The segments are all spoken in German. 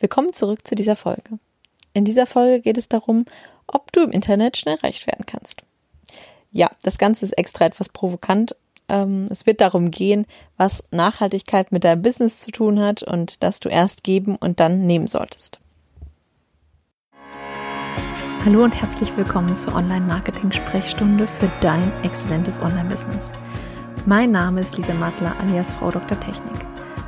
Willkommen zurück zu dieser Folge. In dieser Folge geht es darum, ob du im Internet schnell reich werden kannst. Ja, das Ganze ist extra etwas provokant. Ähm, es wird darum gehen, was Nachhaltigkeit mit deinem Business zu tun hat und dass du erst geben und dann nehmen solltest. Hallo und herzlich willkommen zur Online-Marketing-Sprechstunde für dein exzellentes Online-Business. Mein Name ist Lisa Matler alias Frau Dr. Technik.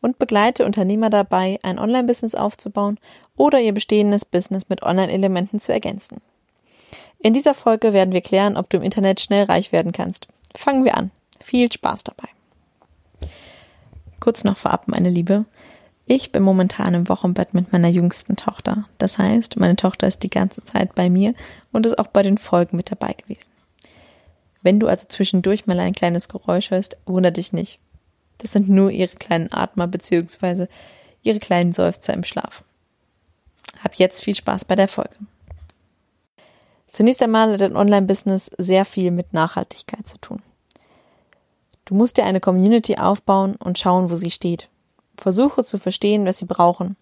und begleite Unternehmer dabei, ein Online-Business aufzubauen oder ihr bestehendes Business mit Online-Elementen zu ergänzen. In dieser Folge werden wir klären, ob du im Internet schnell reich werden kannst. Fangen wir an. Viel Spaß dabei. Kurz noch vorab, meine Liebe. Ich bin momentan im Wochenbett mit meiner jüngsten Tochter. Das heißt, meine Tochter ist die ganze Zeit bei mir und ist auch bei den Folgen mit dabei gewesen. Wenn du also zwischendurch mal ein kleines Geräusch hörst, wundere dich nicht. Das sind nur ihre kleinen Atmer beziehungsweise ihre kleinen Seufzer im Schlaf. Hab jetzt viel Spaß bei der Folge. Zunächst einmal hat ein Online-Business sehr viel mit Nachhaltigkeit zu tun. Du musst dir eine Community aufbauen und schauen, wo sie steht. Versuche zu verstehen, was sie brauchen.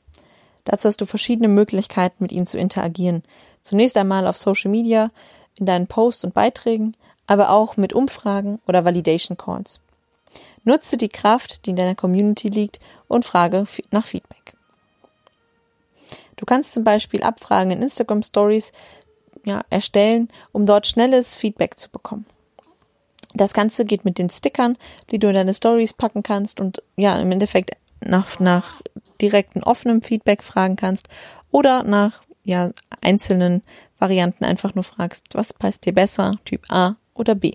Dazu hast du verschiedene Möglichkeiten, mit ihnen zu interagieren. Zunächst einmal auf Social Media, in deinen Posts und Beiträgen, aber auch mit Umfragen oder Validation Calls. Nutze die Kraft, die in deiner Community liegt und frage nach Feedback. Du kannst zum Beispiel Abfragen in Instagram Stories ja, erstellen, um dort schnelles Feedback zu bekommen. Das Ganze geht mit den Stickern, die du in deine Stories packen kannst und ja, im Endeffekt nach, nach direkten offenem Feedback fragen kannst oder nach ja, einzelnen Varianten einfach nur fragst, was passt dir besser, Typ A oder B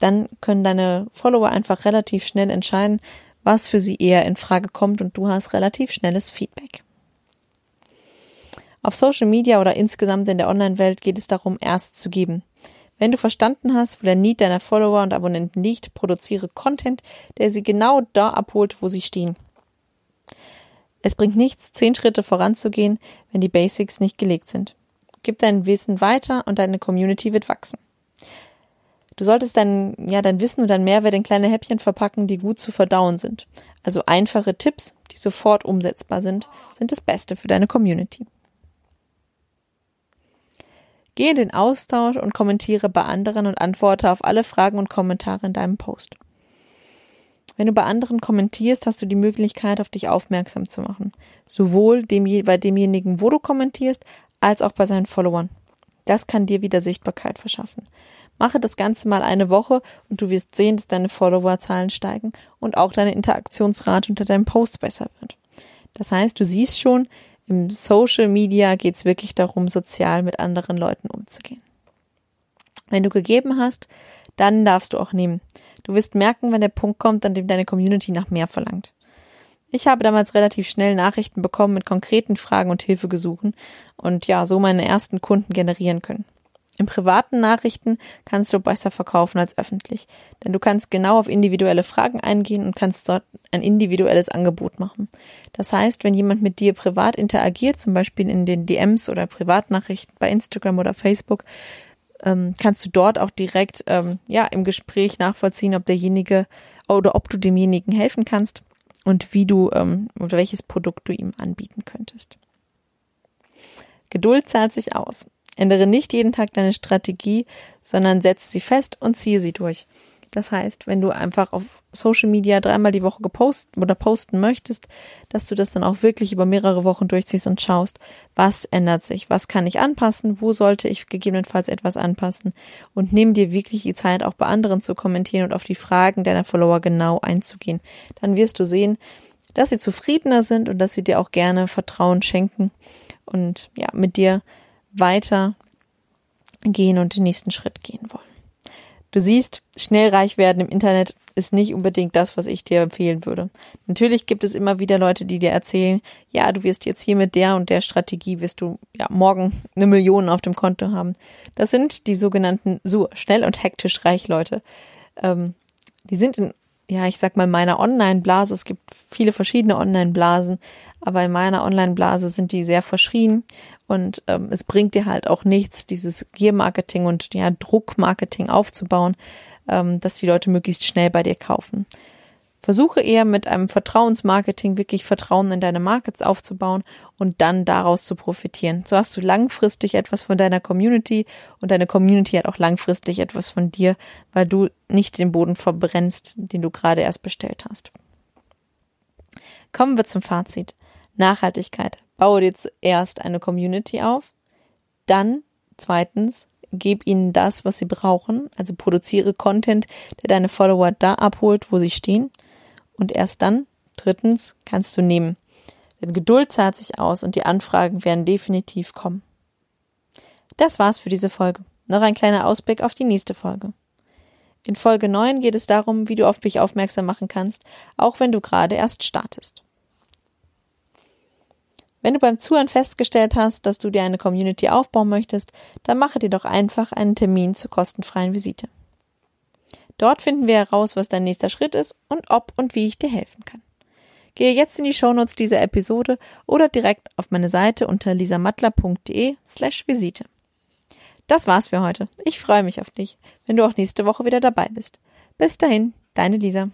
dann können deine Follower einfach relativ schnell entscheiden, was für sie eher in Frage kommt und du hast relativ schnelles Feedback. Auf Social Media oder insgesamt in der Online-Welt geht es darum, erst zu geben. Wenn du verstanden hast, wo der Need deiner Follower und Abonnenten liegt, produziere Content, der sie genau da abholt, wo sie stehen. Es bringt nichts, zehn Schritte voranzugehen, wenn die Basics nicht gelegt sind. Gib dein Wissen weiter und deine Community wird wachsen. Du solltest dein, ja, dein Wissen und dein Mehrwert in kleine Häppchen verpacken, die gut zu verdauen sind. Also einfache Tipps, die sofort umsetzbar sind, sind das Beste für deine Community. Geh in den Austausch und kommentiere bei anderen und antworte auf alle Fragen und Kommentare in deinem Post. Wenn du bei anderen kommentierst, hast du die Möglichkeit, auf dich aufmerksam zu machen. Sowohl dem, bei demjenigen, wo du kommentierst, als auch bei seinen Followern. Das kann dir wieder Sichtbarkeit verschaffen. Mache das Ganze mal eine Woche und du wirst sehen, dass deine Followerzahlen steigen und auch deine Interaktionsrate unter deinem Post besser wird. Das heißt, du siehst schon, im Social Media geht es wirklich darum, sozial mit anderen Leuten umzugehen. Wenn du gegeben hast, dann darfst du auch nehmen. Du wirst merken, wenn der Punkt kommt, an dem deine Community nach mehr verlangt. Ich habe damals relativ schnell Nachrichten bekommen mit konkreten Fragen und Hilfegesuchen und ja, so meine ersten Kunden generieren können. In privaten Nachrichten kannst du besser verkaufen als öffentlich, denn du kannst genau auf individuelle Fragen eingehen und kannst dort ein individuelles Angebot machen. Das heißt, wenn jemand mit dir privat interagiert, zum Beispiel in den DMs oder Privatnachrichten bei Instagram oder Facebook, ähm, kannst du dort auch direkt ähm, ja im Gespräch nachvollziehen, ob derjenige oder ob du demjenigen helfen kannst und wie du ähm, oder welches Produkt du ihm anbieten könntest. Geduld zahlt sich aus. Ändere nicht jeden Tag deine Strategie, sondern setze sie fest und ziehe sie durch. Das heißt, wenn du einfach auf Social Media dreimal die Woche gepostet oder posten möchtest, dass du das dann auch wirklich über mehrere Wochen durchziehst und schaust, was ändert sich, was kann ich anpassen, wo sollte ich gegebenenfalls etwas anpassen und nimm dir wirklich die Zeit, auch bei anderen zu kommentieren und auf die Fragen deiner Follower genau einzugehen. Dann wirst du sehen, dass sie zufriedener sind und dass sie dir auch gerne Vertrauen schenken und ja, mit dir weiter gehen und den nächsten Schritt gehen wollen. Du siehst, schnell reich werden im Internet ist nicht unbedingt das, was ich dir empfehlen würde. Natürlich gibt es immer wieder Leute, die dir erzählen, ja, du wirst jetzt hier mit der und der Strategie wirst du ja morgen eine Million auf dem Konto haben. Das sind die sogenannten so schnell und hektisch reich Leute. Ähm, die sind in, ja, ich sag mal, meiner Online-Blase. Es gibt viele verschiedene Online-Blasen, aber in meiner Online-Blase sind die sehr verschrien und ähm, es bringt dir halt auch nichts, dieses Gear-Marketing und ja, Druck-Marketing aufzubauen, ähm, dass die Leute möglichst schnell bei dir kaufen. Versuche eher mit einem Vertrauensmarketing wirklich Vertrauen in deine Markets aufzubauen und dann daraus zu profitieren. So hast du langfristig etwas von deiner Community und deine Community hat auch langfristig etwas von dir, weil du nicht den Boden verbrennst, den du gerade erst bestellt hast. Kommen wir zum Fazit. Nachhaltigkeit. Baue dir zuerst eine Community auf, dann zweitens gib ihnen das, was sie brauchen, also produziere Content, der deine Follower da abholt, wo sie stehen und erst dann, drittens, kannst du nehmen. Denn Geduld zahlt sich aus und die Anfragen werden definitiv kommen. Das war's für diese Folge. Noch ein kleiner Ausblick auf die nächste Folge. In Folge 9 geht es darum, wie du auf mich aufmerksam machen kannst, auch wenn du gerade erst startest. Wenn du beim Zuhören festgestellt hast, dass du dir eine Community aufbauen möchtest, dann mache dir doch einfach einen Termin zur kostenfreien Visite. Dort finden wir heraus, was dein nächster Schritt ist und ob und wie ich dir helfen kann. Gehe jetzt in die Shownotes dieser Episode oder direkt auf meine Seite unter lisamattler.de slash Visite. Das war's für heute. Ich freue mich auf dich, wenn du auch nächste Woche wieder dabei bist. Bis dahin, deine Lisa.